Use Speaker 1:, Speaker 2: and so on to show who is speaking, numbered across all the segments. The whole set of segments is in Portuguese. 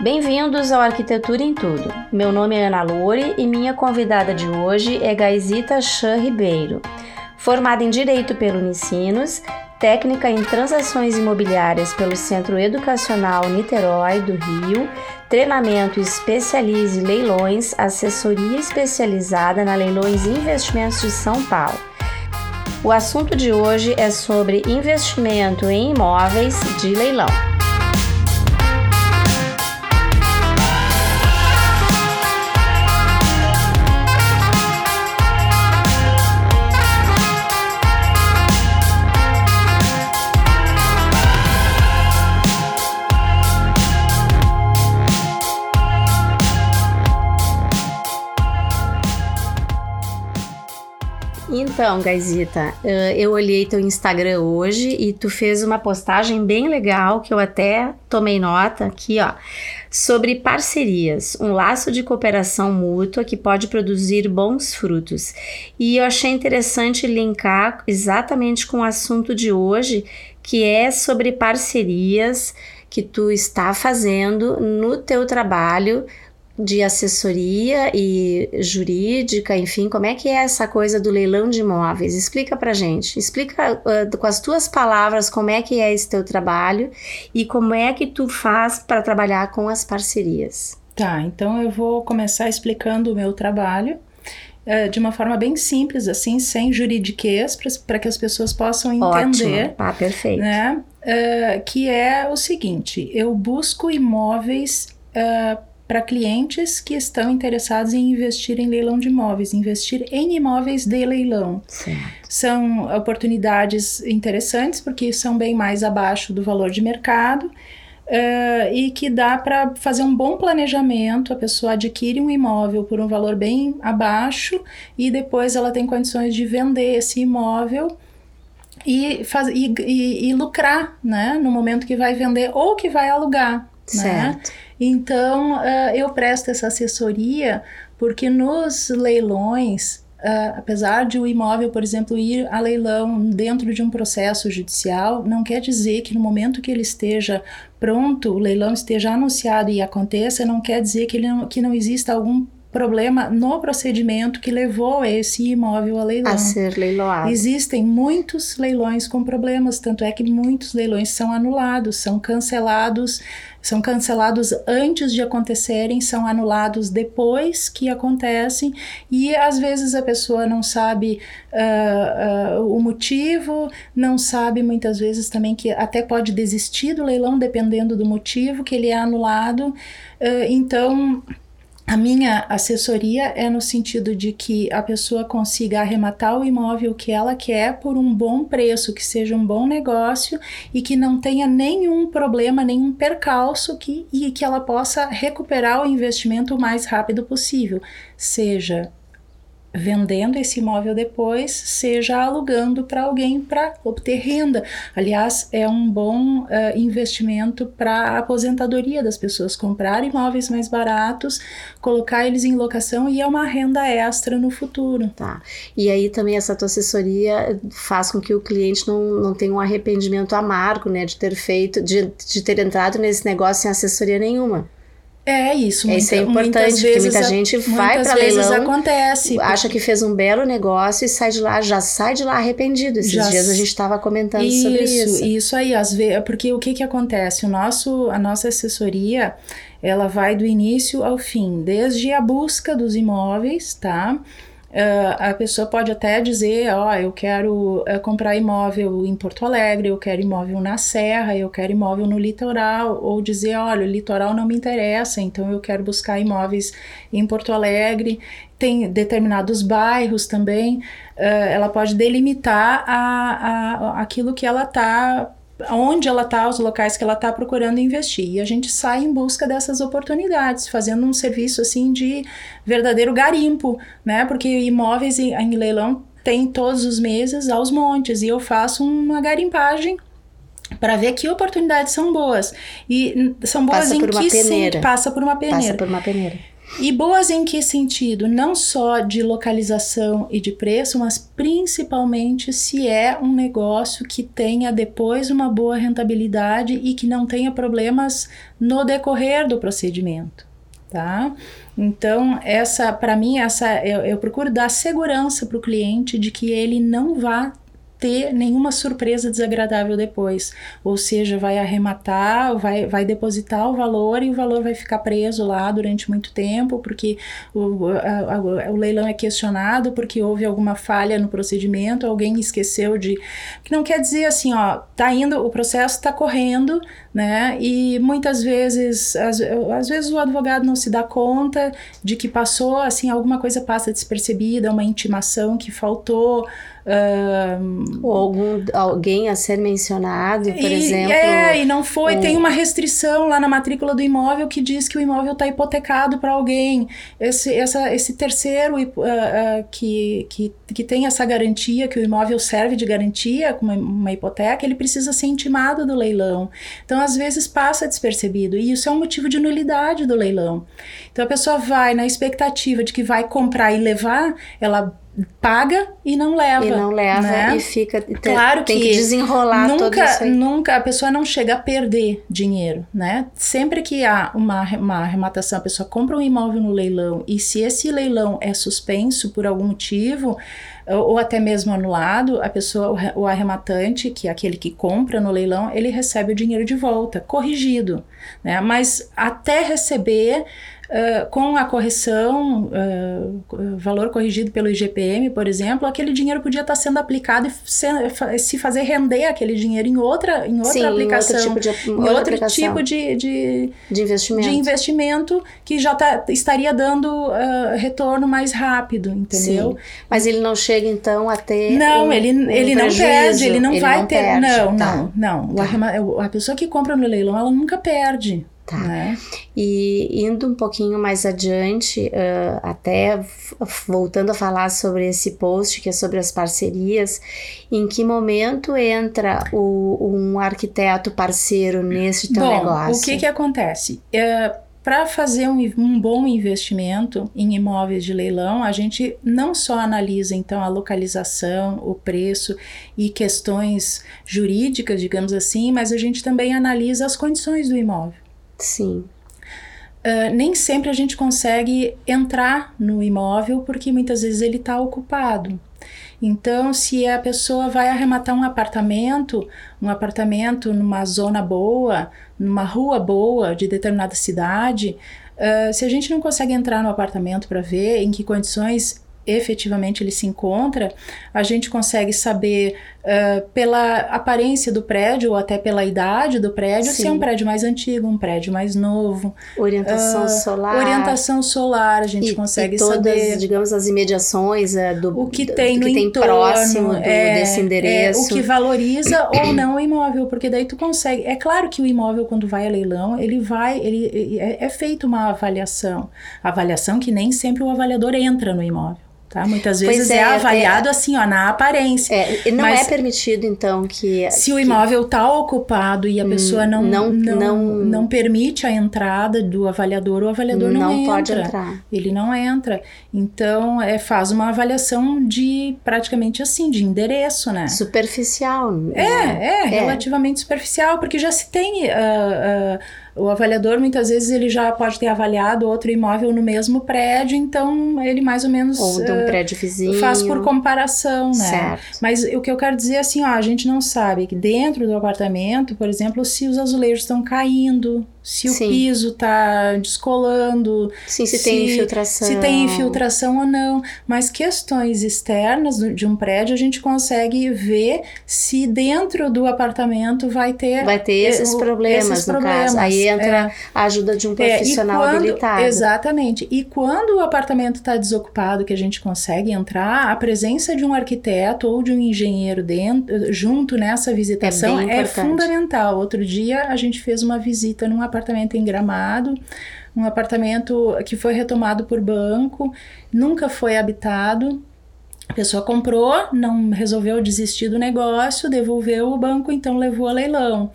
Speaker 1: Bem-vindos ao Arquitetura em Tudo. Meu nome é Ana Loure e minha convidada de hoje é Gaisita Chan Ribeiro. Formada em Direito pelo Unicinos, técnica em transações imobiliárias pelo Centro Educacional Niterói do Rio, treinamento especialize leilões, assessoria especializada na Leilões e Investimentos de São Paulo. O assunto de hoje é sobre investimento em imóveis de leilão. Então, Gaisita, eu olhei teu Instagram hoje e tu fez uma postagem bem legal que eu até tomei nota aqui, ó, sobre parcerias, um laço de cooperação mútua que pode produzir bons frutos. E eu achei interessante linkar exatamente com o assunto de hoje, que é sobre parcerias que tu está fazendo no teu trabalho de assessoria e jurídica, enfim, como é que é essa coisa do leilão de imóveis? Explica pra gente. Explica uh, com as tuas palavras como é que é esse teu trabalho e como é que tu faz para trabalhar com as parcerias.
Speaker 2: Tá, então eu vou começar explicando o meu trabalho uh, de uma forma bem simples, assim, sem juridiquês, para que as pessoas possam entender.
Speaker 1: Ótimo. Ah, perfeito.
Speaker 2: Né? Uh, que é o seguinte: eu busco imóveis para clientes que estão interessados em investir em leilão de imóveis, investir em imóveis de leilão. São oportunidades interessantes porque são bem mais abaixo do valor de mercado. Uh, e que dá para fazer um bom planejamento. A pessoa adquire um imóvel por um valor bem abaixo e depois ela tem condições de vender esse imóvel e, faz, e, e, e lucrar né, no momento que vai vender ou que vai alugar. Né?
Speaker 1: Certo.
Speaker 2: Né? Então, uh, eu presto essa assessoria porque nos leilões, uh, apesar de o imóvel, por exemplo, ir a leilão dentro de um processo judicial, não quer dizer que no momento que ele esteja pronto, o leilão esteja anunciado e aconteça, não quer dizer que, ele não, que não exista algum problema no procedimento que levou esse imóvel a leilão.
Speaker 1: A ser leiloado.
Speaker 2: Existem muitos leilões com problemas, tanto é que muitos leilões são anulados, são cancelados são cancelados antes de acontecerem, são anulados depois que acontecem, e às vezes a pessoa não sabe uh, uh, o motivo, não sabe muitas vezes também que até pode desistir do leilão, dependendo do motivo que ele é anulado. Uh, então, a minha assessoria é no sentido de que a pessoa consiga arrematar o imóvel que ela quer por um bom preço, que seja um bom negócio e que não tenha nenhum problema, nenhum percalço que, e que ela possa recuperar o investimento o mais rápido possível, seja vendendo esse imóvel depois, seja alugando para alguém para obter renda. Aliás, é um bom uh, investimento para a aposentadoria das pessoas comprar imóveis mais baratos, colocar eles em locação e é uma renda extra no futuro.
Speaker 1: Tá. E aí também essa tua assessoria faz com que o cliente não, não tenha um arrependimento amargo, né, de ter feito, de, de ter entrado nesse negócio sem assessoria nenhuma.
Speaker 2: É isso,
Speaker 1: muita, isso é importante, porque muita gente vai para leilão,
Speaker 2: acontece,
Speaker 1: acha que fez um belo negócio e sai de lá, já sai de lá arrependido. Esses já dias a gente estava comentando
Speaker 2: isso,
Speaker 1: sobre isso.
Speaker 2: Isso aí, às vezes, porque o que que acontece? O nosso, a nossa assessoria, ela vai do início ao fim, desde a busca dos imóveis, tá? Uh, a pessoa pode até dizer, ó, oh, eu quero uh, comprar imóvel em Porto Alegre, eu quero imóvel na Serra, eu quero imóvel no litoral, ou dizer, olha, o litoral não me interessa, então eu quero buscar imóveis em Porto Alegre. Tem determinados bairros também, uh, ela pode delimitar a, a, aquilo que ela está onde ela está, os locais que ela está procurando investir. E a gente sai em busca dessas oportunidades, fazendo um serviço assim de verdadeiro garimpo, né? Porque imóveis em, em leilão tem todos os meses aos montes e eu faço uma garimpagem para ver que oportunidades são boas. E são boas
Speaker 1: passa
Speaker 2: em que
Speaker 1: peneira.
Speaker 2: Sim, passa por uma peneira.
Speaker 1: Passa por uma peneira.
Speaker 2: E boas em que sentido? Não só de localização e de preço, mas principalmente se é um negócio que tenha depois uma boa rentabilidade e que não tenha problemas no decorrer do procedimento, tá? Então, essa, para mim, essa eu, eu procuro dar segurança para o cliente de que ele não vá ter nenhuma surpresa desagradável depois. Ou seja, vai arrematar, vai, vai depositar o valor e o valor vai ficar preso lá durante muito tempo, porque o, a, a, o leilão é questionado porque houve alguma falha no procedimento, alguém esqueceu de. Que não quer dizer assim, ó, tá indo, o processo está correndo, né? E muitas vezes, às, às vezes o advogado não se dá conta de que passou, assim, alguma coisa passa despercebida, uma intimação que faltou.
Speaker 1: Um, Ou algum, alguém a ser mencionado, por
Speaker 2: e,
Speaker 1: exemplo.
Speaker 2: É, e não foi. Tem uma restrição lá na matrícula do imóvel que diz que o imóvel está hipotecado para alguém. Esse, essa, esse terceiro uh, uh, que, que, que tem essa garantia, que o imóvel serve de garantia, como uma, uma hipoteca, ele precisa ser intimado do leilão. Então, às vezes, passa despercebido. E isso é um motivo de nulidade do leilão. Então, a pessoa vai na expectativa de que vai comprar e levar, ela paga e não leva.
Speaker 1: E não leva
Speaker 2: né?
Speaker 1: e fica. Claro tem que, que desenrolar
Speaker 2: nunca, Nunca a pessoa não chega a perder dinheiro, né? Sempre que há uma, uma arrematação, a pessoa compra um imóvel no leilão e se esse leilão é suspenso por algum motivo, ou até mesmo anulado, a pessoa, o arrematante, que é aquele que compra no leilão, ele recebe o dinheiro de volta, corrigido, né? Mas até receber Uh, com a correção, uh, valor corrigido pelo IGPM, por exemplo, aquele dinheiro podia estar sendo aplicado e se, se fazer render aquele dinheiro em outra, em outra
Speaker 1: Sim,
Speaker 2: aplicação.
Speaker 1: Em outro tipo de,
Speaker 2: em outro aplicação. tipo de, de,
Speaker 1: de, investimento.
Speaker 2: de investimento que já tá, estaria dando uh, retorno mais rápido, entendeu? Sim.
Speaker 1: Mas ele não chega então a ter.
Speaker 2: Não,
Speaker 1: um,
Speaker 2: ele,
Speaker 1: um
Speaker 2: ele não perde, ele não
Speaker 1: ele
Speaker 2: vai
Speaker 1: não
Speaker 2: ter.
Speaker 1: Perde,
Speaker 2: não,
Speaker 1: tá.
Speaker 2: não, não, tá. A pessoa que compra no leilão, ela nunca perde.
Speaker 1: Tá.
Speaker 2: Né?
Speaker 1: E indo um pouquinho mais adiante, uh, até voltando a falar sobre esse post que é sobre as parcerias, em que momento entra o, um arquiteto parceiro nesse teu
Speaker 2: Bom,
Speaker 1: negócio?
Speaker 2: O que que acontece? Uh, para fazer um, um, bom investimento em imóveis de leilão, a gente não só analisa então a localização, o preço e questões jurídicas, digamos assim, mas a gente também analisa as condições do imóvel.
Speaker 1: Sim.
Speaker 2: Uh, nem sempre a gente consegue entrar no imóvel porque muitas vezes ele está ocupado. Então, se a pessoa vai arrematar um apartamento, um apartamento numa zona boa, numa rua boa de determinada cidade, uh, se a gente não consegue entrar no apartamento para ver em que condições efetivamente ele se encontra, a gente consegue saber uh, pela aparência do prédio ou até pela idade do prédio Sim. se é um prédio mais antigo, um prédio mais novo.
Speaker 1: Orientação uh, solar.
Speaker 2: Orientação solar, a gente
Speaker 1: e,
Speaker 2: consegue
Speaker 1: e todas,
Speaker 2: saber.
Speaker 1: digamos, as imediações uh, do
Speaker 2: o que tem,
Speaker 1: do que tem
Speaker 2: entorno,
Speaker 1: próximo do,
Speaker 2: é,
Speaker 1: desse endereço.
Speaker 2: É, o que valoriza ou não o imóvel, porque daí tu consegue. É claro que o imóvel, quando vai a leilão, ele vai, ele é, é feita uma avaliação. Avaliação que nem sempre o avaliador entra no imóvel. Tá? Muitas vezes é, é, avaliado é, assim, ó, na aparência.
Speaker 1: É, não Mas é permitido, então, que.
Speaker 2: Se o imóvel está ocupado e a pessoa não não, não, não, não, permite a entrada do avaliador, o avaliador não, não entra. pode entrar. Ele não entra. Então, é, faz uma avaliação de praticamente assim, de endereço, né?
Speaker 1: Superficial.
Speaker 2: É, né? é, relativamente superficial, porque já se tem. Uh, uh, o avaliador muitas vezes ele já pode ter avaliado outro imóvel no mesmo prédio, então ele mais ou menos
Speaker 1: ou de um uh, prédio vizinho
Speaker 2: faz por comparação, né?
Speaker 1: Certo.
Speaker 2: Mas o que eu quero dizer é assim, ó, a gente não sabe que dentro do apartamento, por exemplo, se os azulejos estão caindo, se Sim. o piso está descolando,
Speaker 1: Sim, se, se, tem infiltração,
Speaker 2: se tem infiltração ou não, mas questões externas de um prédio a gente consegue ver se dentro do apartamento vai ter
Speaker 1: vai ter esses problemas esses no problemas. caso. Aí entra é. a ajuda de um profissional
Speaker 2: é, quando,
Speaker 1: habilitado.
Speaker 2: Exatamente. E quando o apartamento está desocupado, que a gente consegue entrar, a presença de um arquiteto ou de um engenheiro dentro, junto nessa visitação é, é fundamental. Outro dia a gente fez uma visita num apartamento em Gramado, um apartamento que foi retomado por banco, nunca foi habitado. A pessoa comprou, não resolveu desistir do negócio, devolveu o banco, então levou a leilão.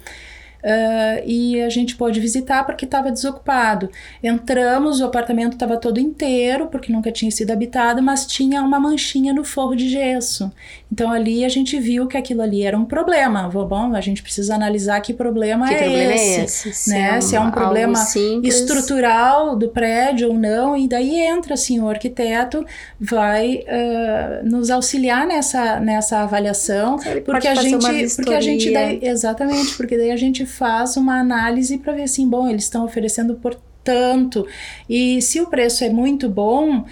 Speaker 2: Uh, e a gente pôde visitar porque estava desocupado. Entramos, o apartamento estava todo inteiro, porque nunca tinha sido habitado, mas tinha uma manchinha no forro de gesso. Então ali a gente viu que aquilo ali era um problema. Bom, a gente precisa analisar que problema,
Speaker 1: que
Speaker 2: é,
Speaker 1: problema
Speaker 2: esse,
Speaker 1: é esse.
Speaker 2: Se, né? é, um, se é um problema estrutural do prédio ou não. E daí entra assim, o arquiteto vai uh, nos auxiliar nessa, nessa avaliação.
Speaker 1: Ele
Speaker 2: porque a gente. Porque a gente daí, exatamente, porque daí a gente faz uma análise para ver assim, bom, eles estão oferecendo por tanto. E se o preço é muito bom, uh,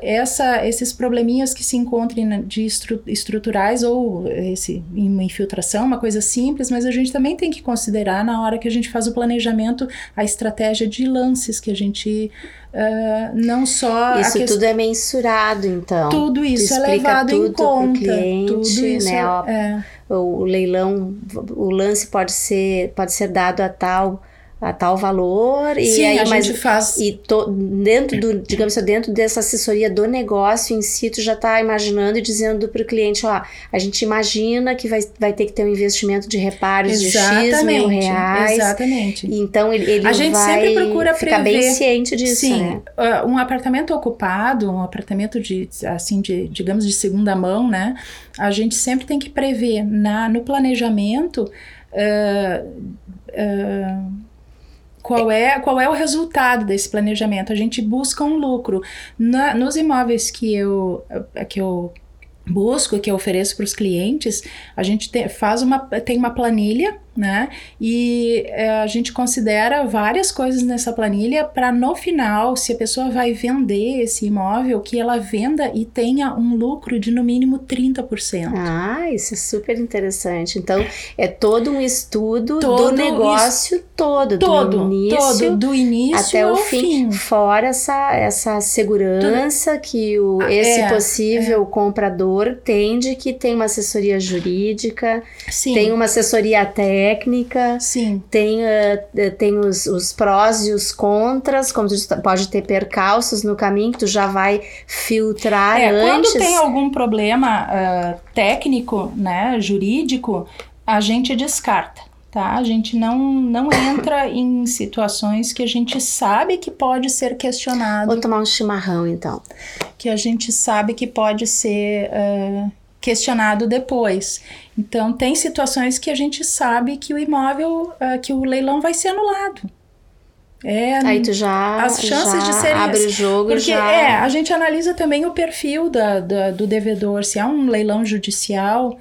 Speaker 2: essa, esses probleminhas que se encontrem de estru estruturais ou esse, uma infiltração, uma coisa simples, mas a gente também tem que considerar na hora que a gente faz o planejamento a estratégia de lances que a gente Uh, não só
Speaker 1: isso tudo é mensurado então
Speaker 2: tudo isso é levado em conta
Speaker 1: cliente,
Speaker 2: tudo isso
Speaker 1: né?
Speaker 2: é,
Speaker 1: é. o leilão o lance pode ser pode ser dado a tal a tal valor e
Speaker 2: Sim,
Speaker 1: aí
Speaker 2: a
Speaker 1: mas
Speaker 2: gente faz.
Speaker 1: e to, dentro do digamos assim, dentro dessa assessoria do negócio em si tu já está imaginando e dizendo para o cliente ó a gente imagina que vai, vai ter que ter um investimento de reparos exatamente, de x mil reais.
Speaker 2: exatamente.
Speaker 1: Então ele, ele
Speaker 2: a gente sempre procura
Speaker 1: ficar
Speaker 2: prever,
Speaker 1: bem ciente disso
Speaker 2: sim
Speaker 1: né?
Speaker 2: uh, um apartamento ocupado um apartamento de assim de digamos de segunda mão né? A gente sempre tem que prever na no planejamento uh, uh, qual é, qual é o resultado desse planejamento? A gente busca um lucro. Na, nos imóveis que eu, que eu busco, que eu ofereço para os clientes, a gente te, faz uma, tem uma planilha né? E é, a gente considera várias coisas nessa planilha para no final, se a pessoa vai vender esse imóvel, que ela venda e tenha um lucro de no mínimo 30%.
Speaker 1: Ah, isso é super interessante. Então, é todo um estudo todo do negócio todo,
Speaker 2: todo,
Speaker 1: do início,
Speaker 2: todo, do início
Speaker 1: até o fim, fim, fora essa, essa segurança tudo. que o, ah, esse é, possível é. comprador tem de que tem uma assessoria jurídica,
Speaker 2: Sim.
Speaker 1: tem uma assessoria técnica técnica.
Speaker 2: Sim.
Speaker 1: Tem, uh, tem os, os prós e os contras, como tu pode ter percalços no caminho que tu já vai filtrar
Speaker 2: é,
Speaker 1: antes.
Speaker 2: Quando tem algum problema uh, técnico, né, jurídico, a gente descarta. Tá? A gente não, não entra em situações que a gente sabe que pode ser questionado.
Speaker 1: Vou tomar um chimarrão, então.
Speaker 2: Que a gente sabe que pode ser uh, questionado depois. Então, tem situações que a gente sabe que o imóvel, uh, que o leilão vai ser anulado.
Speaker 1: É, Aí tu já,
Speaker 2: as chances
Speaker 1: já
Speaker 2: de ser
Speaker 1: abre o jogo
Speaker 2: porque
Speaker 1: já...
Speaker 2: é a gente analisa também o perfil da, da, do devedor se há um leilão judicial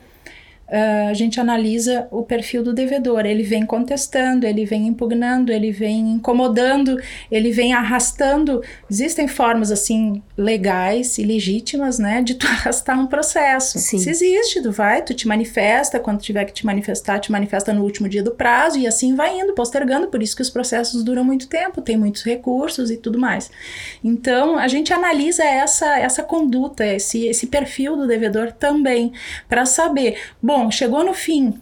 Speaker 2: Uh, a gente analisa o perfil do devedor. Ele vem contestando, ele vem impugnando, ele vem incomodando, ele vem arrastando. Existem formas assim legais e legítimas, né, de tu arrastar um processo.
Speaker 1: Sim.
Speaker 2: Se existe, tu vai, tu te manifesta, quando tiver que te manifestar, te manifesta no último dia do prazo e assim vai indo, postergando. Por isso que os processos duram muito tempo, tem muitos recursos e tudo mais. Então a gente analisa essa essa conduta, esse esse perfil do devedor também para saber, bom Bom, chegou no fim,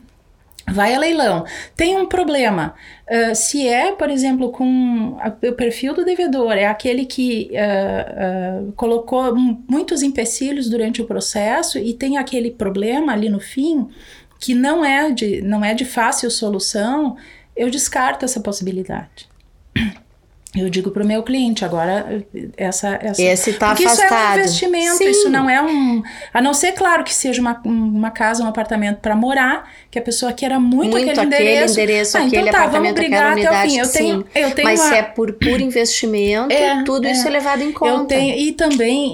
Speaker 2: vai a leilão. Tem um problema. Uh, se é, por exemplo, com a, o perfil do devedor, é aquele que uh, uh, colocou muitos empecilhos durante o processo e tem aquele problema ali no fim que não é de, não é de fácil solução, eu descarto essa possibilidade. Eu digo para o meu cliente, agora essa. essa
Speaker 1: Esse está
Speaker 2: afastado.
Speaker 1: isso é
Speaker 2: um investimento,
Speaker 1: Sim.
Speaker 2: isso não é um. A não ser, claro, que seja uma, uma casa, um apartamento para morar, que a pessoa queira muito,
Speaker 1: muito
Speaker 2: aquele,
Speaker 1: aquele
Speaker 2: endereço.
Speaker 1: endereço
Speaker 2: ah,
Speaker 1: aquele
Speaker 2: então tá,
Speaker 1: apartamento,
Speaker 2: vamos brigar
Speaker 1: aquela unidade.
Speaker 2: até o fim. Eu tenho,
Speaker 1: sim.
Speaker 2: eu tenho
Speaker 1: Mas
Speaker 2: uma,
Speaker 1: se é por puro investimento,
Speaker 2: é,
Speaker 1: tudo
Speaker 2: é,
Speaker 1: isso é levado em conta.
Speaker 2: Eu tenho, e também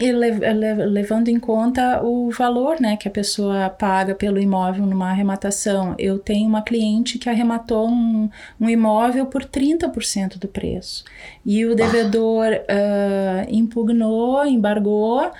Speaker 2: levando em conta o valor né, que a pessoa paga pelo imóvel numa arrematação. Eu tenho uma cliente que arrematou um, um imóvel por 30% do preço. E o devedor uh, impugnou, embargou, uh,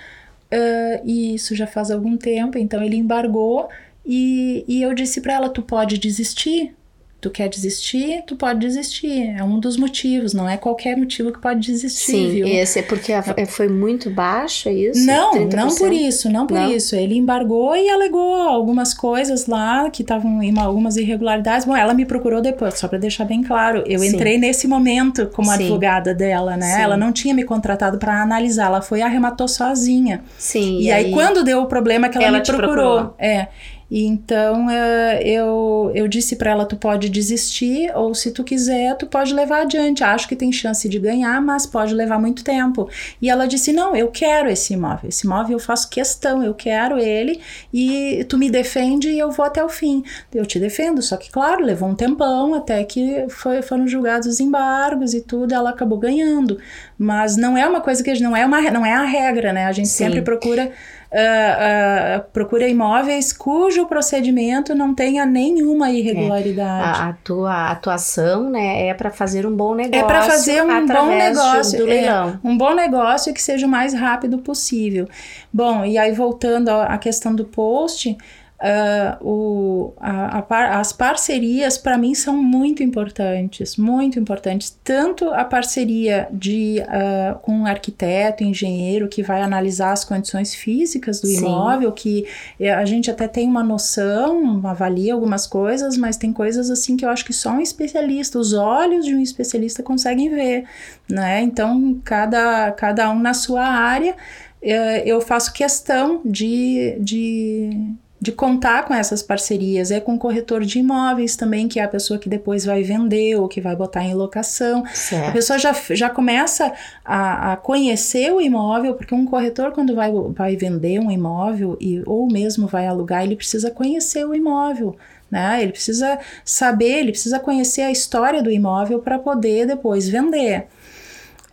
Speaker 2: e isso já faz algum tempo, então ele embargou. E, e eu disse para ela: tu pode desistir, tu quer desistir, tu pode desistir. É um dos motivos, não é qualquer motivo que pode desistir,
Speaker 1: Sim,
Speaker 2: viu?
Speaker 1: esse é porque a, foi muito baixo, é isso?
Speaker 2: Não,
Speaker 1: 30%?
Speaker 2: não por isso, não por
Speaker 1: Não?
Speaker 2: isso. Ele embargou e alegou algumas coisas lá que estavam em algumas irregularidades. Bom, ela me procurou depois, só para deixar bem claro. Eu
Speaker 1: Sim.
Speaker 2: entrei nesse momento como
Speaker 1: Sim.
Speaker 2: advogada dela, né?
Speaker 1: Sim.
Speaker 2: Ela não tinha me contratado para analisar, ela foi e arrematou sozinha.
Speaker 1: Sim.
Speaker 2: E, aí, quando deu o problema que ela,
Speaker 1: Ela
Speaker 2: me procurou,
Speaker 1: procurou.
Speaker 2: é. E então uh, eu, eu disse para ela: tu pode desistir, ou se tu quiser, tu pode levar adiante. Acho que tem chance de ganhar, mas pode levar muito tempo. E ela disse: não, eu quero esse imóvel. Esse imóvel eu faço questão, eu quero ele, e tu me defende e eu vou até o fim. Eu te defendo, só que, claro, levou um tempão até que foi, foram julgados os embargos e tudo, ela acabou ganhando. Mas não é uma coisa que não é, uma, não é a regra, né? A gente Sim. sempre procura uh, uh, procura imóveis cujo procedimento não tenha nenhuma irregularidade.
Speaker 1: É. A, a, tua atuação né, é para fazer um bom negócio.
Speaker 2: É para fazer um bom negócio. Do leilão. É, um bom negócio que seja o mais rápido possível. Bom, e aí voltando à questão do post. Uh, o, a, a par, as parcerias para mim são muito importantes, muito importantes. Tanto a parceria de, uh, com um arquiteto, engenheiro que vai analisar as condições físicas do Sim. imóvel, que eh, a gente até tem uma noção, avalia algumas coisas, mas tem coisas assim que eu acho que só um especialista, os olhos de um especialista conseguem ver, né? Então cada, cada um na sua área. Uh, eu faço questão de, de de contar com essas parcerias. É com o corretor de imóveis também, que é a pessoa que depois vai vender ou que vai botar em locação. Certo. A pessoa já, já começa a, a, conhecer o imóvel, porque um corretor, quando vai, vai vender um imóvel e, ou mesmo vai alugar, ele precisa conhecer o imóvel. Né? Ele precisa saber, ele precisa conhecer a história do imóvel para poder depois vender.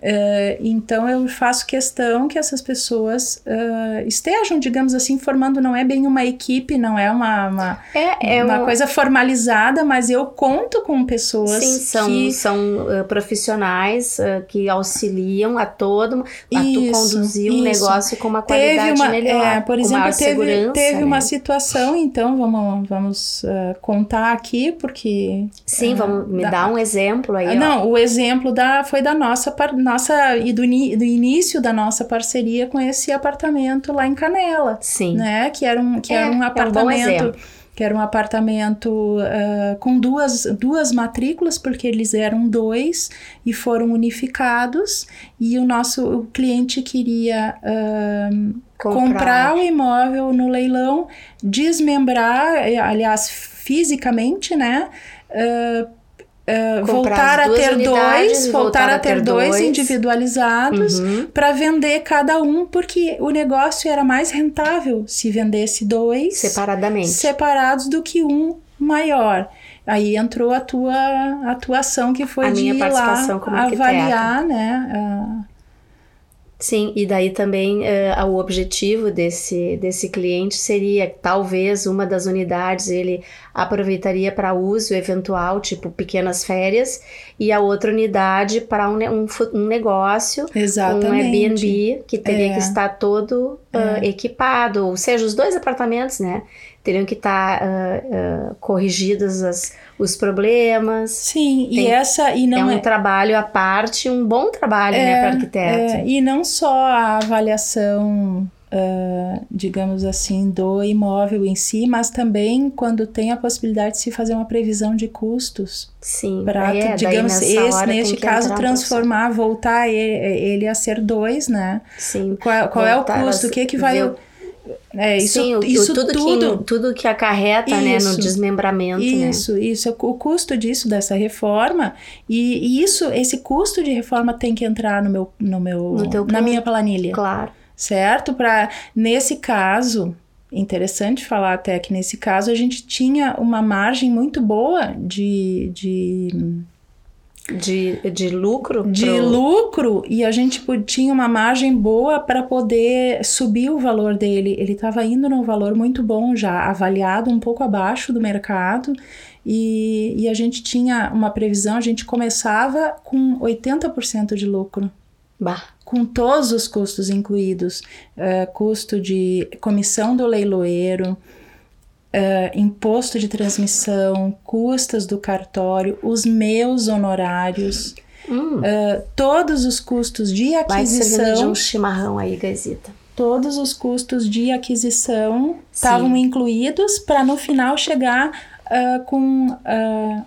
Speaker 2: Uh, então eu faço questão que essas pessoas uh, estejam, digamos assim, formando, não é bem uma equipe, não é uma, uma, é, é uma um... coisa formalizada, mas eu conto com pessoas.
Speaker 1: Sim, são, que... são uh, profissionais que auxiliam a todo a isso, tu conduzir um negócio com uma qualidade
Speaker 2: uma,
Speaker 1: melhor.
Speaker 2: É, por exemplo, teve, teve né? uma situação, então vamos, vamos contar aqui, porque.
Speaker 1: Sim, vamos me dar um exemplo aí.
Speaker 2: Não, ó. o exemplo da, foi da nossa nossa e do, do, início da nossa parceria com esse apartamento lá em Canela.
Speaker 1: Sim.
Speaker 2: Né? Que era um, que é, era um apartamento. É um que era um apartamento uh, com duas, duas matrículas, porque eles eram dois e foram unificados, e o nosso o cliente queria uh, comprar. comprar o imóvel no leilão, desmembrar, eh, aliás, fisicamente, né? Uh, Uh, voltar a ter dois, voltar a ter dois, dois individualizados uhum. para vender cada um, porque o negócio era mais rentável se vendesse dois
Speaker 1: separadamente,
Speaker 2: separados do que um maior. Aí entrou a tua atuação que foi a de ir lá avaliar, né? Uh,
Speaker 1: Sim, e daí também uh, o objetivo desse, desse cliente seria talvez uma das unidades ele aproveitaria para uso eventual, tipo pequenas férias, e a outra unidade para um, um, um, negócio,
Speaker 2: Exatamente.
Speaker 1: um Airbnb que teria é. que estar todo uh, é. equipado, ou seja, os dois apartamentos, né? Teriam que estar uh, corrigidos as os problemas.
Speaker 2: Sim, Tem, e essa e não
Speaker 1: é um é... trabalho à parte, um bom trabalho, né, é, para arquiteto.
Speaker 2: É, e não só a avaliação Uh, digamos assim, do imóvel em si, mas também quando tem a possibilidade de se fazer uma previsão de custos.
Speaker 1: Sim,
Speaker 2: para, é, digamos, esse, neste caso, transformar, voltar ele, ele, a ser dois, né?
Speaker 1: Sim.
Speaker 2: Qual, qual é o custo? O que, que vai. Ver
Speaker 1: é, isso, Sim, isso tudo, tudo, que, tudo que acarreta isso, né, no desmembramento.
Speaker 2: Isso, né? isso. O custo disso, dessa reforma, e, e, isso, esse custo de reforma tem que entrar no meu, no meu, no na minha planilha.
Speaker 1: Claro.
Speaker 2: Certo? Para nesse caso, interessante falar até que nesse caso a gente tinha uma margem muito boa de, de
Speaker 1: de, de lucro?
Speaker 2: De pro... lucro, e a gente tinha uma margem boa para poder subir o valor dele. Ele estava indo num valor muito bom já, avaliado um pouco abaixo do mercado, e, e a gente tinha uma previsão, a gente começava com 80% de lucro.
Speaker 1: Bah.
Speaker 2: Com todos os custos incluídos, uh, custo de comissão do leiloeiro, Uh, imposto de transmissão, custas do cartório, os meus honorários, hum. uh, todos os custos de aquisição. Vai
Speaker 1: de um chimarrão aí, Gazita.
Speaker 2: Todos os custos de aquisição estavam incluídos para no final chegar uh, com uh,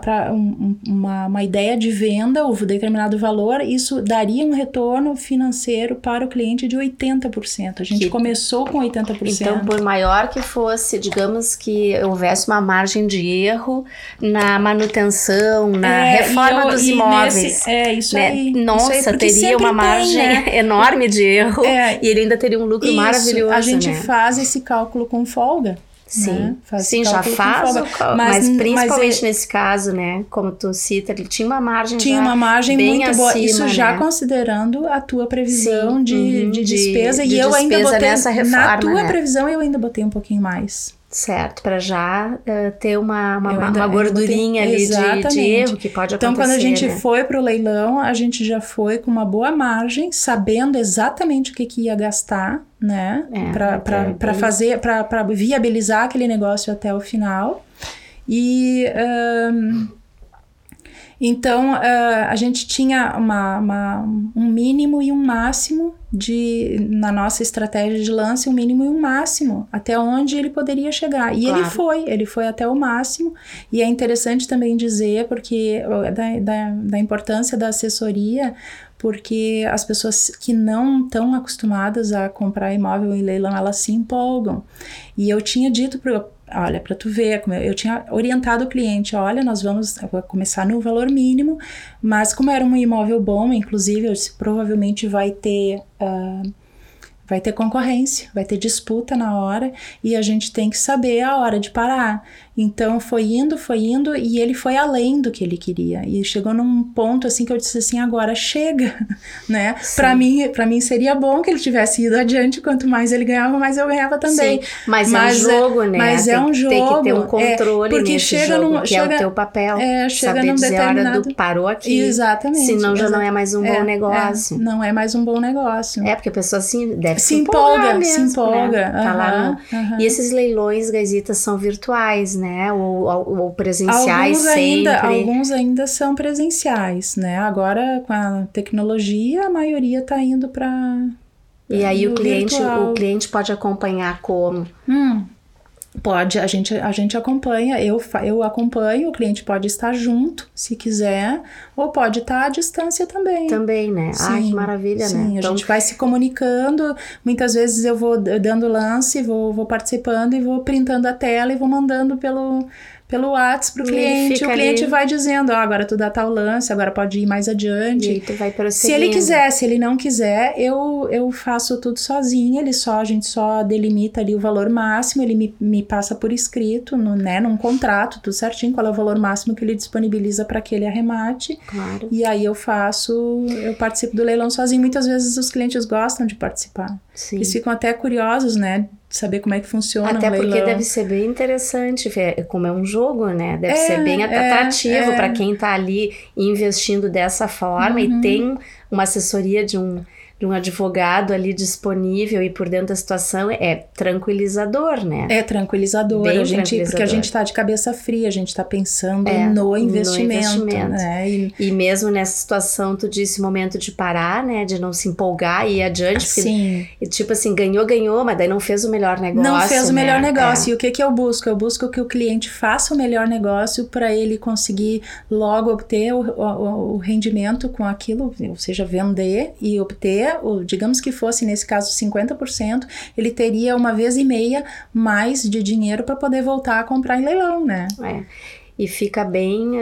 Speaker 2: para um, uma, uma ideia de venda ou determinado valor, isso daria um retorno financeiro para o cliente de 80%. A gente que, começou com 80%.
Speaker 1: Então, por maior que fosse, digamos que houvesse uma margem de erro na manutenção, na é, reforma eu, dos imóveis. Nesse,
Speaker 2: é, isso né? aí.
Speaker 1: Nossa,
Speaker 2: isso aí,
Speaker 1: teria uma margem né? enorme de erro é, e ele ainda teria um lucro isso, maravilhoso.
Speaker 2: A gente
Speaker 1: né?
Speaker 2: faz esse cálculo com folga.
Speaker 1: Sim, né? Sim já faz, mas, mas, principalmente mas é, nesse caso, né? Como tu cita, ele tinha uma margem
Speaker 2: Tinha uma margem muito acima, boa. Isso já né? considerando a tua previsão Sim, de, uhum, de, despesa. De, e de eu despesa ainda botei. Reforma, na tua né? previsão, eu ainda botei um pouquinho mais.
Speaker 1: Certo, para já uh, ter uma, uma, ainda, uma gordurinha ali de, de, erro que pode acontecer.
Speaker 2: Então, quando a gente
Speaker 1: né?
Speaker 2: foi para o leilão, a gente já foi com uma boa margem, sabendo exatamente o que, que ia gastar, né? É, para fazer, para viabilizar aquele negócio até o final. E. Um, então, uh, a gente tinha uma, uma, um mínimo e um máximo de na nossa estratégia de lance, um mínimo e um máximo, até onde ele poderia chegar. E claro. ele foi, ele foi até o máximo. E é interessante também dizer, porque da, da, da importância da assessoria, porque as pessoas que não estão acostumadas a comprar imóvel em leilão, elas se empolgam. E eu tinha dito para olha, para tu ver, eu tinha orientado o cliente, olha, nós vamos começar no valor mínimo, mas como era um imóvel bom, inclusive, provavelmente vai ter uh, vai ter concorrência, vai ter disputa na hora e a gente tem que saber a hora de parar. Então foi indo, foi indo e ele foi além do que ele queria. E chegou num ponto assim que eu disse assim, agora chega, né? Para mim, para mim seria bom que ele tivesse ido adiante, quanto mais ele ganhava, mais eu ganhava também.
Speaker 1: Sim, mas, mas é um é jogo, né?
Speaker 2: Mas
Speaker 1: tem,
Speaker 2: é um jogo.
Speaker 1: Tem que ter um controle é, porque nesse chega jogo, num, que chega, é o teu papel. É, chega saber num dizer determinado... a hora do parou aqui.
Speaker 2: Exatamente.
Speaker 1: Senão já não é mais um
Speaker 2: é,
Speaker 1: bom negócio.
Speaker 2: É, não é mais um bom negócio.
Speaker 1: É, porque a pessoa assim deve se,
Speaker 2: se
Speaker 1: empolga,
Speaker 2: mesmo, se empolga.
Speaker 1: Né? Tá lá no... E esses leilões, Gazitas, são virtuais, né? Ou, ou presenciais
Speaker 2: alguns ainda, sempre. Alguns ainda são presenciais, né? Agora com a tecnologia a maioria está indo para
Speaker 1: e aí o cliente virtual. o cliente pode acompanhar como
Speaker 2: hum. Pode, a gente, a gente acompanha, eu, eu acompanho, o cliente pode estar junto, se quiser, ou pode estar à distância também.
Speaker 1: Também, né? Sim, Ai, que maravilha,
Speaker 2: sim,
Speaker 1: né?
Speaker 2: Sim, então... a gente vai se comunicando, muitas vezes eu vou dando lance, vou, vou participando e vou printando a tela e vou mandando pelo, pelo WhatsApp pro cliente. O cliente ali. vai dizendo, ó, oh, agora tu dá tal lance, agora pode ir mais adiante.
Speaker 1: E aí tu vai
Speaker 2: se ele quiser, se ele não quiser, eu, eu faço tudo sozinha, ele só, a gente só delimita ali o valor máximo, ele me, me passa por escrito, no, né, num contrato, tudo certinho, qual é o valor máximo que ele disponibiliza para aquele arremate.
Speaker 1: Claro.
Speaker 2: E aí eu faço, eu participo do leilão sozinho. Muitas vezes os clientes gostam de participar.
Speaker 1: Sim.
Speaker 2: Eles ficam até curiosos, né? saber como é que funciona
Speaker 1: Até
Speaker 2: um
Speaker 1: porque deve ser bem interessante, como é um jogo, né? Deve é, ser bem é, atrativo é, para quem está ali investindo dessa forma uhum. e tem uma assessoria de um um advogado ali disponível e por dentro da situação é tranquilizador, né?
Speaker 2: É tranquilizador, Bem a gente, tranquilizador. porque a gente está de cabeça fria, a gente está pensando é, no, investimento, no investimento. Né?
Speaker 1: E, e, mesmo nessa situação, tu disse momento de parar, né? De não se empolgar e ir adiante. Porque,
Speaker 2: Sim.
Speaker 1: Tipo assim, ganhou, ganhou, mas daí não fez o melhor negócio.
Speaker 2: Não fez
Speaker 1: né?
Speaker 2: o melhor negócio. É. E o que, que eu busco? Eu busco que o cliente faça o melhor negócio para ele conseguir logo obter o, o, o rendimento com aquilo, ou seja, vender e obter o, digamos que fosse nesse caso 50%, ele teria uma vez e meia mais de dinheiro para poder voltar a comprar em leilão, né?
Speaker 1: É e fica bem,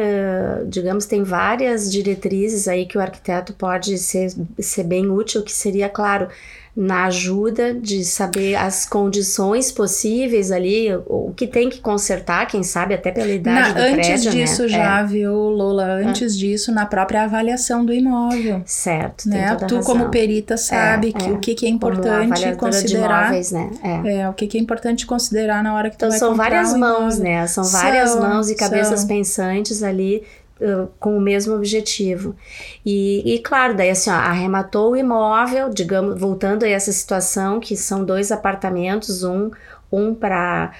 Speaker 1: digamos, tem várias diretrizes aí que o arquiteto pode ser, ser bem útil, que seria, claro, na ajuda de saber as condições possíveis ali, o que tem que consertar, quem sabe até pela idade na, do
Speaker 2: antes
Speaker 1: prédio,
Speaker 2: Antes disso
Speaker 1: né?
Speaker 2: já, é. viu, Lola? Antes é. disso, na própria avaliação do imóvel.
Speaker 1: Certo,
Speaker 2: né? Tu
Speaker 1: razão.
Speaker 2: como perita sabe é, que é. o que, que é importante considerar.
Speaker 1: Imóveis, né?
Speaker 2: É. é. o que, que é importante considerar na hora que tu
Speaker 1: então,
Speaker 2: vai
Speaker 1: são várias
Speaker 2: um
Speaker 1: mãos, né? São várias são, mãos e cabeças são. pensantes ali com o mesmo objetivo. E, e, claro, daí assim, ó, arrematou o imóvel, digamos, voltando a essa situação, que são dois apartamentos, um, um para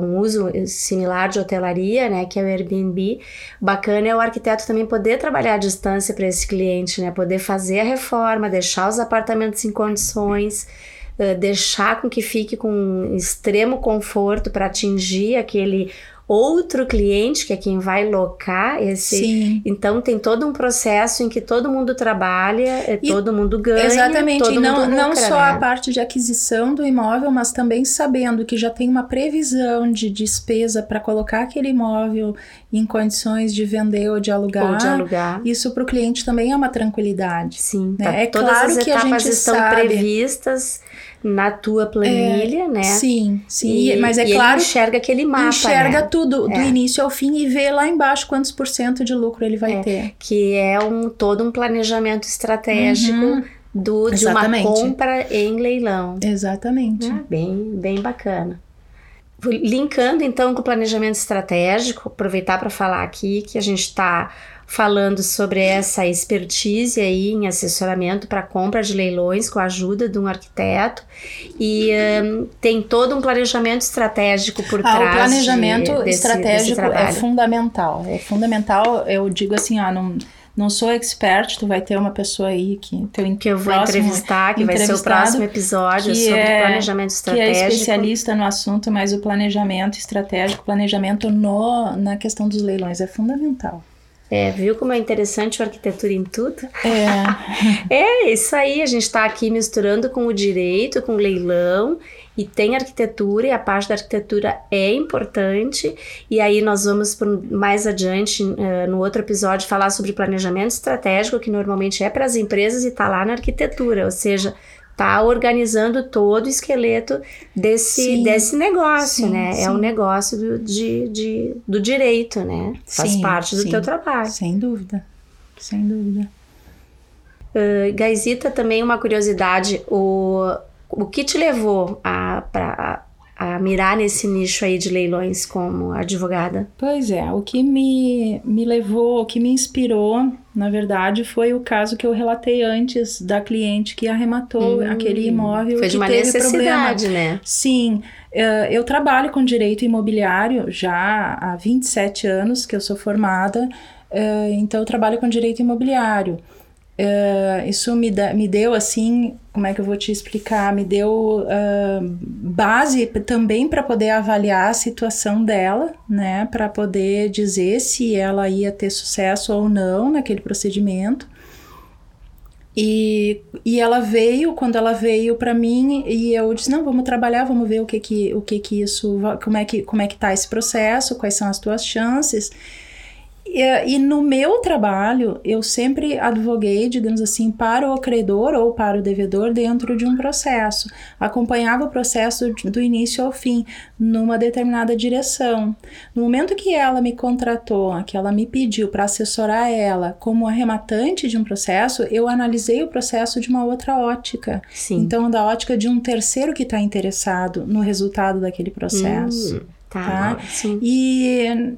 Speaker 1: um uso similar de hotelaria, né, que é o Airbnb. Bacana é o arquiteto também poder trabalhar à distância para esse cliente, né, poder fazer a reforma, deixar os apartamentos em condições, deixar com que fique com extremo conforto para atingir aquele outro cliente, que é quem vai locar esse. Sim. Então tem todo um processo em que todo mundo trabalha, é, e, todo mundo ganha.
Speaker 2: Exatamente,
Speaker 1: todo
Speaker 2: e não,
Speaker 1: mundo
Speaker 2: não
Speaker 1: lucra,
Speaker 2: só
Speaker 1: né?
Speaker 2: a parte de aquisição do imóvel, mas também sabendo que já tem uma previsão de despesa para colocar aquele imóvel em condições de vender ou de alugar.
Speaker 1: Ou de alugar.
Speaker 2: Isso para o cliente também é uma tranquilidade.
Speaker 1: Sim,
Speaker 2: né?
Speaker 1: tá.
Speaker 2: é
Speaker 1: todas
Speaker 2: claro
Speaker 1: as
Speaker 2: que a gente
Speaker 1: estão
Speaker 2: sabe.
Speaker 1: previstas na tua planilha,
Speaker 2: É,
Speaker 1: né?
Speaker 2: Sim, sim.
Speaker 1: E,
Speaker 2: mas é
Speaker 1: e
Speaker 2: claro
Speaker 1: ele enxerga aquele mapa,
Speaker 2: enxerga
Speaker 1: né?
Speaker 2: tudo do
Speaker 1: É.
Speaker 2: início ao fim e vê lá embaixo quantos por cento de lucro ele vai
Speaker 1: É.
Speaker 2: ter.
Speaker 1: que é um todo um planejamento estratégico
Speaker 2: Uhum.
Speaker 1: do, de uma compra em leilão.
Speaker 2: Exatamente.
Speaker 1: Ah, bem, bem bacana. Linkando então com o planejamento estratégico, aproveitar para falar aqui que a gente está falando sobre essa expertise aí em assessoramento para compra de leilões com a ajuda de um arquiteto e hum, tem todo um planejamento estratégico por
Speaker 2: Ah,
Speaker 1: trás
Speaker 2: o planejamento
Speaker 1: de, desse, desse
Speaker 2: estratégico é
Speaker 1: trabalho.
Speaker 2: fundamental. É fundamental, eu digo assim, ó, não, não sou expert, tu vai ter uma pessoa aí que teu
Speaker 1: que eu vou entrevistar, que vai ser o próximo episódio sobre
Speaker 2: é-
Speaker 1: planejamento
Speaker 2: que é
Speaker 1: estratégico.
Speaker 2: especialista no assunto, mas o planejamento estratégico, planejamento no, na questão dos leilões é fundamental.
Speaker 1: É, viu como é interessante o arquitetura em tudo?
Speaker 2: É,
Speaker 1: É, isso aí, a gente está aqui misturando com o direito, com o leilão, e tem arquitetura, e a parte da arquitetura é importante, e aí nós vamos por mais adiante, eh, no outro episódio, falar sobre planejamento estratégico, que normalmente é para as empresas e está lá na arquitetura, ou seja, tá organizando todo o esqueleto desse,
Speaker 2: Sim.
Speaker 1: desse negócio,
Speaker 2: Sim,
Speaker 1: né? É
Speaker 2: sim.
Speaker 1: um negócio do, de, de- do direito, né? Faz parte do teu trabalho.
Speaker 2: sem dúvida. Sem dúvida.
Speaker 1: Uh, Gaisita, também uma curiosidade, o, o que te levou a, pra, a mirar nesse nicho aí de leilões como advogada?
Speaker 2: Pois é, o que me, me levou, o que me inspirou, na verdade, foi o caso que eu relatei antes da cliente que arrematou
Speaker 1: Hum,
Speaker 2: aquele imóvel
Speaker 1: Foi de uma
Speaker 2: teve problema.
Speaker 1: necessidade, né?
Speaker 2: Sim, eh, eu trabalho com direito imobiliário já há 27 anos que eu sou formada, eh, então eu trabalho com direito imobiliário. Eh, isso me, dá- me deu assim, como é que eu vou te explicar? Me deu ah, base também para poder avaliar a situação dela, né? Para poder dizer se ela ia ter sucesso ou não naquele procedimento. E, e ela veio, quando ela veio para mim, e eu disse, não, vamos trabalhar, vamos ver o que que, o que, que isso, como é que, como é que tá esse processo, quais são as tuas chances. E, e no meu trabalho, eu sempre advoguei, digamos assim, para o credor ou para o devedor dentro de um processo. Acompanhava o processo do início ao fim, numa determinada direção. No momento que ela me contratou, que ela me pediu para assessorar ela como arrematante de um processo, eu analisei o processo de uma outra ótica.
Speaker 1: Sim.
Speaker 2: Então, da ótica de um terceiro que está interessado no resultado daquele processo.
Speaker 1: Hum, tá.
Speaker 2: tá?
Speaker 1: Sim.
Speaker 2: E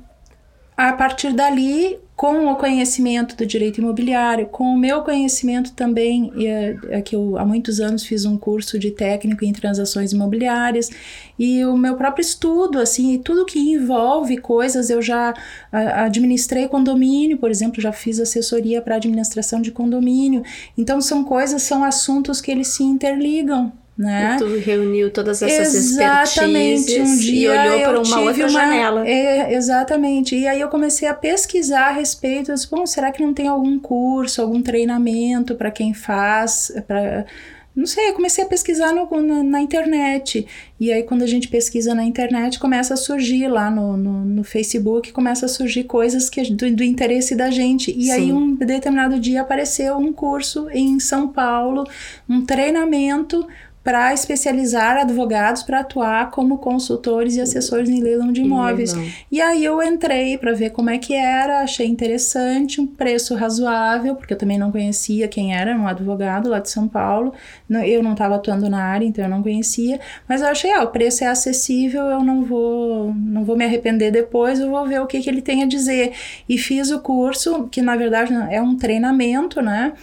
Speaker 2: a partir dali, com o conhecimento do direito imobiliário, com o meu conhecimento também, é, é que eu há muitos anos fiz um curso de técnico em transações imobiliárias, e o meu próprio estudo, assim, tudo que envolve coisas, eu já ah, administrei condomínio, por exemplo, já fiz assessoria para administração de condomínio. Então, são coisas, são assuntos que eles se interligam. Né?
Speaker 1: E tu reuniu todas essas
Speaker 2: Exatamente.
Speaker 1: expertises
Speaker 2: Um dia
Speaker 1: e olhou para uma outra janela.
Speaker 2: É, exatamente. E aí eu comecei a pesquisar a respeito. Eu disse, Bom, será que não tem algum curso, algum treinamento para quem faz? Pra... Não sei, eu comecei a pesquisar no, na, na internet. E aí, quando a gente pesquisa na internet, começa a surgir lá no, no, no Facebook, começa a surgir coisas que, do, do interesse da gente. E aí,
Speaker 1: Sim.
Speaker 2: um determinado dia, apareceu um curso em São Paulo, um treinamento para especializar advogados para atuar como consultores e assessores em leilão de imóveis.
Speaker 1: Leilão.
Speaker 2: E aí eu entrei para ver como é que era, achei interessante, um preço razoável, porque eu também não conhecia quem era, um advogado lá de São Paulo. Não- Eu não estava atuando na área, então eu não conhecia, mas eu achei, ah, o preço é acessível, eu não vou, não vou me arrepender depois, eu vou ver o que, que ele tem a dizer. E fiz o curso, que na verdade é um treinamento, né?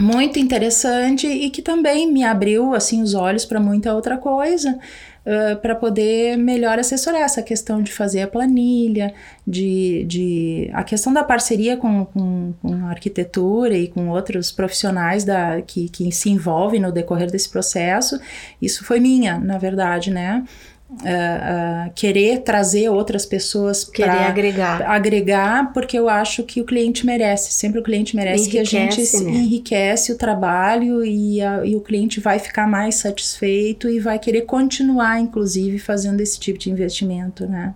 Speaker 2: Muito interessante e que também me abriu assim os olhos para muita outra coisa uh, para poder melhor assessorar essa questão de fazer a planilha, de, de a questão da parceria com, com, com a arquitetura e com outros profissionais da, que, que se envolvem no decorrer desse processo. Isso foi minha, na verdade, né? Uh, uh, querer trazer outras pessoas
Speaker 1: para agregar
Speaker 2: agregar porque eu acho que o cliente merece sempre o cliente merece enriquece, que a gente né? enriquece o trabalho e, a, e o cliente vai ficar mais satisfeito e vai querer continuar inclusive fazendo esse tipo de investimento né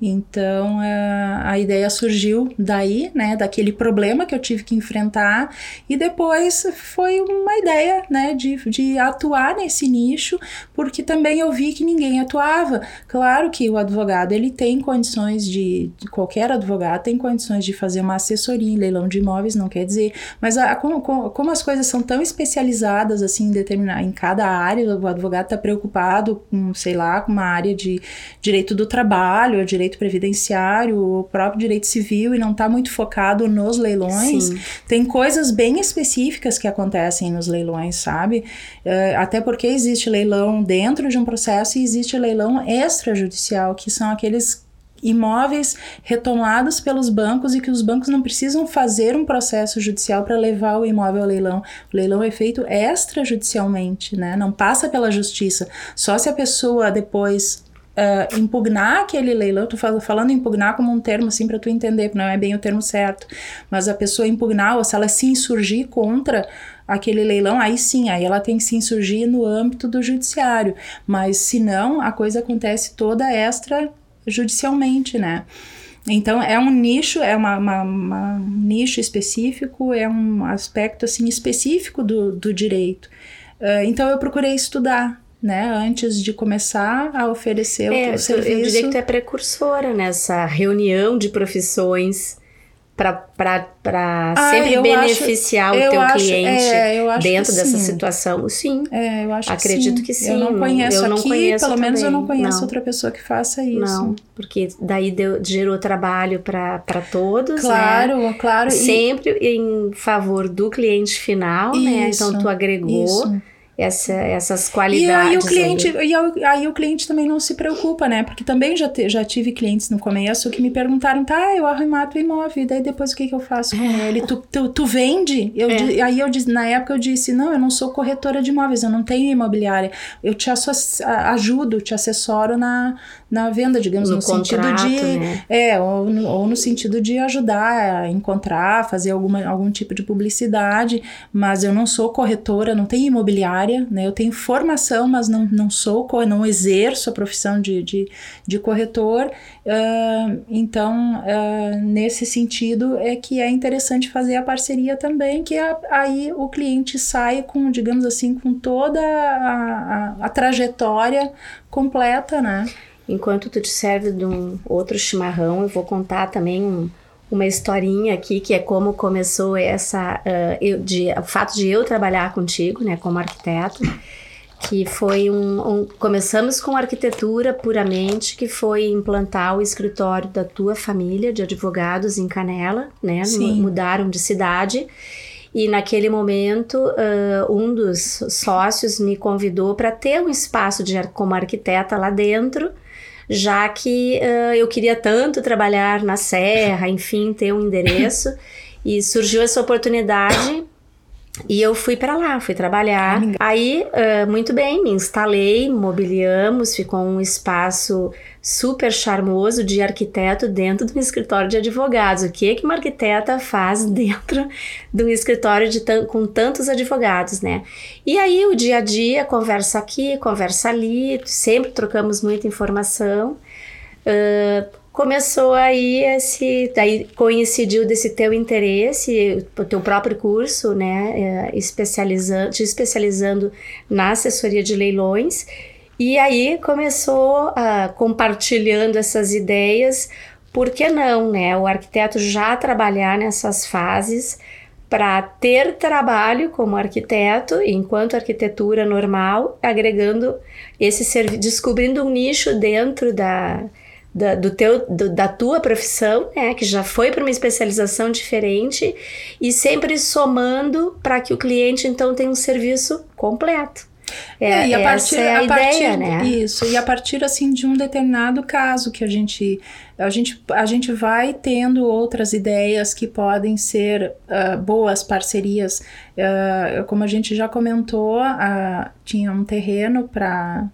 Speaker 2: então a, a ideia surgiu daí, né, daquele problema que eu tive que enfrentar, e depois foi uma ideia né, de, de atuar nesse nicho, porque também eu vi que ninguém atuava. Claro que o advogado ele tem condições de, qualquer advogado tem condições de fazer uma assessoria em leilão de imóveis, não quer dizer, mas a, como, como as coisas são tão especializadas assim determinar em cada área, o advogado está preocupado com, sei lá, com uma área de direito do trabalho, direito direito previdenciário, o próprio direito civil e não está muito focado nos leilões. Sim. Tem coisas bem específicas que acontecem nos leilões, sabe? Uh, até porque existe leilão dentro de um processo e existe leilão extrajudicial, que são aqueles imóveis retomados pelos bancos e que os bancos não precisam fazer um processo judicial para levar o imóvel ao leilão. O leilão é feito extrajudicialmente, né? Não passa pela justiça. Só se a pessoa depois uh, impugnar aquele leilão, eu tô falando impugnar como um termo assim para tu entender, não é bem o termo certo, mas a pessoa impugnar ou se ela se insurgir contra aquele leilão, aí sim, aí ela tem que se insurgir no âmbito do judiciário, mas se não, a coisa acontece toda extra judicialmente, né? Então é um nicho, é uma, uma, uma, um nicho específico, é um aspecto assim específico do, do direito. Uh, então eu procurei estudar né, antes de começar a oferecer é, o serviço.
Speaker 1: Eu diria que tu é precursora nessa reunião de profissões para ah, sempre beneficiar acho, o teu acho, cliente é, dentro dessa situação. Sim.
Speaker 2: É, eu acho
Speaker 1: Acredito
Speaker 2: que
Speaker 1: sim.
Speaker 2: Eu não conheço eu não aqui, conheço pelo menos eu não conheço não. outra pessoa que faça isso. Não,
Speaker 1: porque daí deu, gerou trabalho para todos.
Speaker 2: Claro,
Speaker 1: né?
Speaker 2: claro.
Speaker 1: Sempre e... em favor do cliente final, isso, né? Então tu agregou. Isso essa, essas qualidades.
Speaker 2: E aí o cliente, aí. E aí o cliente também não se preocupa, né? Porque também já, te, já tive clientes no começo que me perguntaram, tá, eu arremato o imóvel, e daí depois o que, que eu faço com é. ele? Tu, tu, tu vende? Eu, é. Aí eu disse, na época eu disse, não, eu não sou corretora de imóveis, eu não tenho imobiliária. Eu te ajudo, te assessoro na, na venda, digamos, no, no contrato, sentido de. Né? É, ou no, ou no sentido de ajudar a encontrar, fazer alguma, algum tipo de publicidade, mas eu não sou corretora, não tenho imobiliária, né? Eu tenho formação, mas não, não sou, não exerço a profissão de, de, de corretor. Uh, então, uh, nesse sentido, é que é interessante fazer a parceria também, que a, aí o cliente sai com, digamos assim, com toda a, a, a trajetória completa, né?
Speaker 1: Enquanto tu te serve de um outro chimarrão, eu vou contar também um, uma historinha aqui que é como começou essa uh, eu, de, o fato de eu trabalhar contigo, né, como arquiteto, que foi um, um, começamos com arquitetura puramente, que foi implantar o escritório da tua família de advogados em Canela, né, Sim. mudaram de cidade. E naquele momento, uh, um dos sócios me convidou para ter um espaço de, como arquiteta lá dentro, já que uh, eu queria tanto trabalhar na Serra, enfim, ter um endereço. e surgiu essa oportunidade e eu fui para lá, fui trabalhar. Aí, uh, muito bem, me instalei, mobiliamos, ficou um espaço super charmoso de arquiteto dentro de um escritório de advogados. O que que uma arquiteta faz dentro de um escritório de com tantos advogados, né? E aí o dia a dia, conversa aqui, conversa ali, sempre trocamos muita informação. Uh, começou aí esse, daí coincidiu desse teu interesse, o teu próprio curso, né, é, especializando, te especializando na assessoria de leilões e aí começou uh, compartilhando essas ideias, por que não, né? O arquiteto já trabalhar nessas fases para ter trabalho como arquiteto, enquanto arquitetura normal, agregando esse serviço, descobrindo um nicho dentro da, da, do teu, do, da tua profissão, né, que já foi para uma especialização diferente, e sempre somando para que o cliente então tenha um serviço completo. É,
Speaker 2: É, e a
Speaker 1: essa
Speaker 2: partir,
Speaker 1: é a,
Speaker 2: a
Speaker 1: ideia,
Speaker 2: partir
Speaker 1: né?
Speaker 2: isso e a partir assim de um determinado caso que a gente a gente a gente vai tendo outras ideias que podem ser ah, boas parcerias Ah, como a gente já comentou ah, tinha um terreno para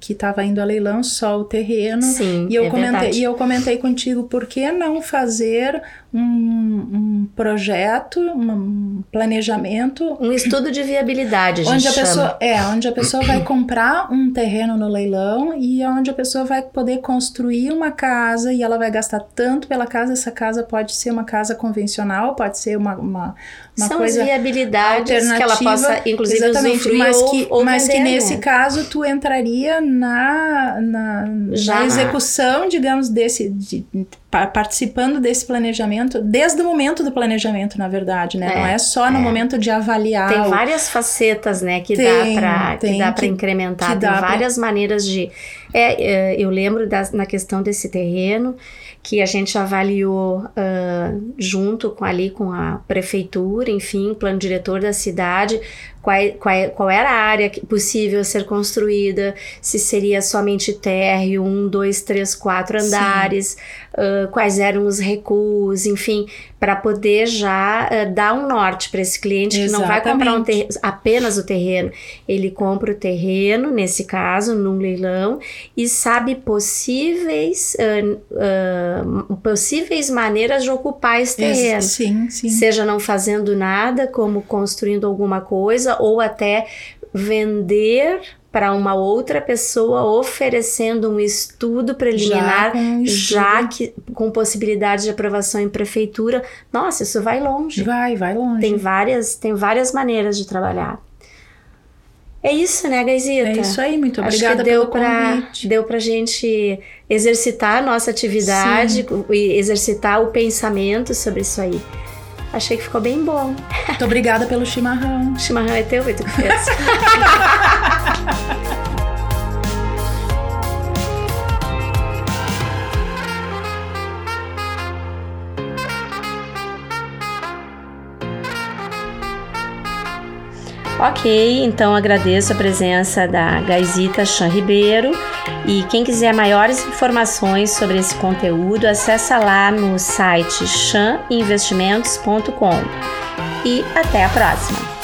Speaker 2: que estava indo a leilão só o terreno
Speaker 1: Sim,
Speaker 2: e eu
Speaker 1: é
Speaker 2: comentei
Speaker 1: verdade.
Speaker 2: e eu comentei contigo por que não fazer um, um projeto um planejamento
Speaker 1: Um estudo de viabilidade, a
Speaker 2: onde a
Speaker 1: chama.
Speaker 2: pessoa é onde a pessoa vai comprar um terreno no leilão e é onde a pessoa vai poder construir uma casa e ela vai gastar tanto pela casa essa casa pode ser uma casa convencional pode ser uma, uma, uma
Speaker 1: São
Speaker 2: coisa
Speaker 1: as viabilidades que ela possa, inclusive,
Speaker 2: exatamente, mas
Speaker 1: ou,
Speaker 2: que,
Speaker 1: ou
Speaker 2: mas que nesse
Speaker 1: né?
Speaker 2: caso tu entraria na, na, na execução, digamos, desse de- participando desse planejamento desde o momento do planejamento, na verdade, né?
Speaker 1: É,
Speaker 2: Não é só no
Speaker 1: é.
Speaker 2: momento de avaliar.
Speaker 1: Tem várias facetas, né, que
Speaker 2: Tem,
Speaker 1: dá para que dá para incrementar. Tem
Speaker 2: dá pra-
Speaker 1: várias maneiras de. É, é, eu lembro das- na questão desse terreno que a gente avaliou ah, junto com ali com a prefeitura, enfim, plano diretor da cidade, qual, qual, qual era a área possível ser construída, se seria somente térreo, um, dois, três, quatro andares, ah, quais eram os recuos, enfim, para poder já ah, dar um norte para esse cliente que não vai comprar um
Speaker 2: Exatamente.
Speaker 1: apenas o terreno, ele compra o terreno, nesse caso, num leilão, e sabe possíveis, ah, possíveis maneiras de ocupar esse terreno.
Speaker 2: Sim, sim.
Speaker 1: Seja não fazendo nada, como construindo alguma coisa, ou até vender para uma outra pessoa, oferecendo um estudo preliminar,
Speaker 2: com um estudo.
Speaker 1: já que com possibilidade de aprovação em prefeitura. Nossa, isso vai longe.
Speaker 2: Vai, vai longe.
Speaker 1: Tem várias, tem várias maneiras de trabalhar. É isso, né, Gaisita?
Speaker 2: É isso aí, muito
Speaker 1: Acho
Speaker 2: obrigada
Speaker 1: que deu
Speaker 2: convite.
Speaker 1: deu pra gente exercitar a nossa atividade e exercitar o pensamento sobre isso aí. Achei que ficou bem bom.
Speaker 2: Muito obrigada pelo chimarrão.
Speaker 1: Chimarrão é teu, tu que fez. Ok, então agradeço a presença da Gaisita Chan Ribeiro e quem quiser maiores informações sobre esse conteúdo, acessa lá no site chaninvestimentos.com. E até a próxima!